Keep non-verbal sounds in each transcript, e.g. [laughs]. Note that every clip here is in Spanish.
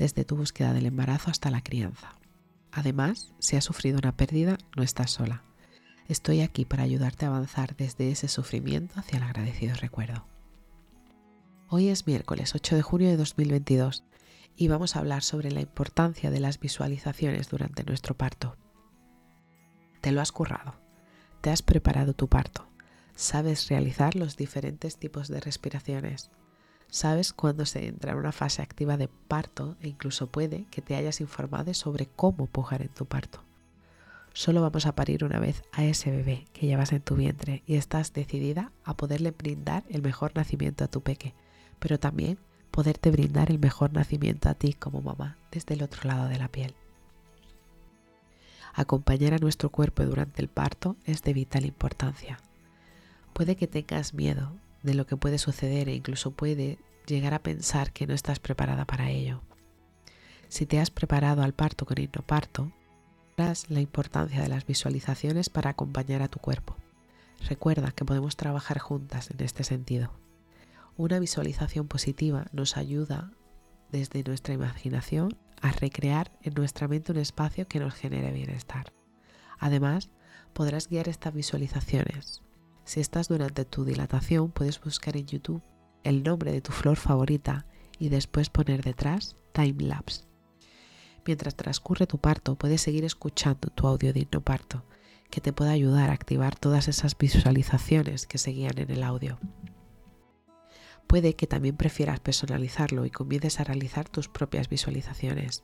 desde tu búsqueda del embarazo hasta la crianza. Además, si has sufrido una pérdida, no estás sola. Estoy aquí para ayudarte a avanzar desde ese sufrimiento hacia el agradecido recuerdo. Hoy es miércoles 8 de junio de 2022 y vamos a hablar sobre la importancia de las visualizaciones durante nuestro parto. Te lo has currado, te has preparado tu parto, sabes realizar los diferentes tipos de respiraciones, Sabes cuándo se entra en una fase activa de parto e incluso puede que te hayas informado sobre cómo pujar en tu parto. Solo vamos a parir una vez a ese bebé que llevas en tu vientre y estás decidida a poderle brindar el mejor nacimiento a tu peque, pero también poderte brindar el mejor nacimiento a ti como mamá desde el otro lado de la piel. Acompañar a nuestro cuerpo durante el parto es de vital importancia. Puede que tengas miedo de lo que puede suceder e incluso puede llegar a pensar que no estás preparada para ello. Si te has preparado al parto con hipnoparto, verás la importancia de las visualizaciones para acompañar a tu cuerpo. Recuerda que podemos trabajar juntas en este sentido. Una visualización positiva nos ayuda desde nuestra imaginación a recrear en nuestra mente un espacio que nos genere bienestar. Además, podrás guiar estas visualizaciones si estás durante tu dilatación, puedes buscar en YouTube el nombre de tu flor favorita y después poner detrás time lapse. Mientras transcurre tu parto, puedes seguir escuchando tu audio de parto, que te puede ayudar a activar todas esas visualizaciones que seguían en el audio. Puede que también prefieras personalizarlo y comiences a realizar tus propias visualizaciones.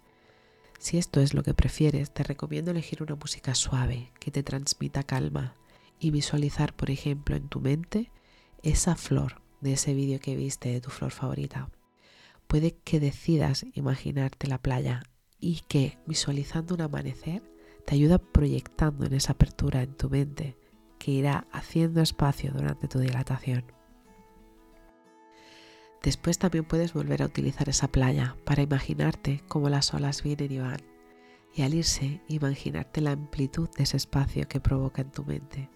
Si esto es lo que prefieres, te recomiendo elegir una música suave que te transmita calma y visualizar, por ejemplo, en tu mente esa flor de ese vídeo que viste de tu flor favorita. Puede que decidas imaginarte la playa y que visualizando un amanecer te ayuda proyectando en esa apertura en tu mente que irá haciendo espacio durante tu dilatación. Después también puedes volver a utilizar esa playa para imaginarte cómo las olas vienen y van y al irse imaginarte la amplitud de ese espacio que provoca en tu mente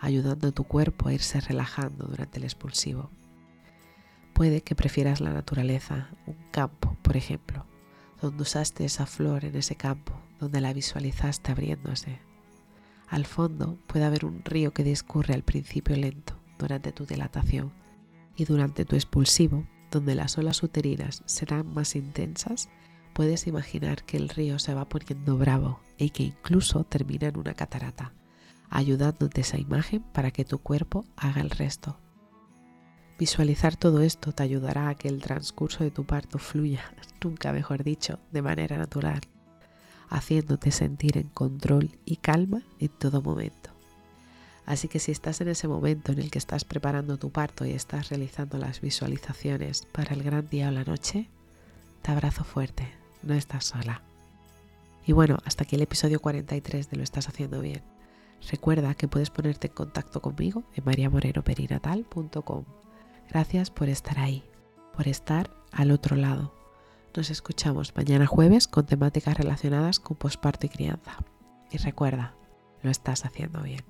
ayudando a tu cuerpo a irse relajando durante el expulsivo. Puede que prefieras la naturaleza, un campo, por ejemplo, donde usaste esa flor en ese campo, donde la visualizaste abriéndose. Al fondo puede haber un río que discurre al principio lento durante tu dilatación y durante tu expulsivo, donde las olas uterinas serán más intensas, puedes imaginar que el río se va poniendo bravo y que incluso termina en una catarata ayudándote esa imagen para que tu cuerpo haga el resto. Visualizar todo esto te ayudará a que el transcurso de tu parto fluya, [laughs] nunca mejor dicho, de manera natural, haciéndote sentir en control y calma en todo momento. Así que si estás en ese momento en el que estás preparando tu parto y estás realizando las visualizaciones para el gran día o la noche, te abrazo fuerte, no estás sola. Y bueno, hasta aquí el episodio 43 de Lo estás haciendo bien. Recuerda que puedes ponerte en contacto conmigo en mariamorenoperinatal.com. Gracias por estar ahí, por estar al otro lado. Nos escuchamos mañana jueves con temáticas relacionadas con posparto y crianza. Y recuerda, lo estás haciendo bien.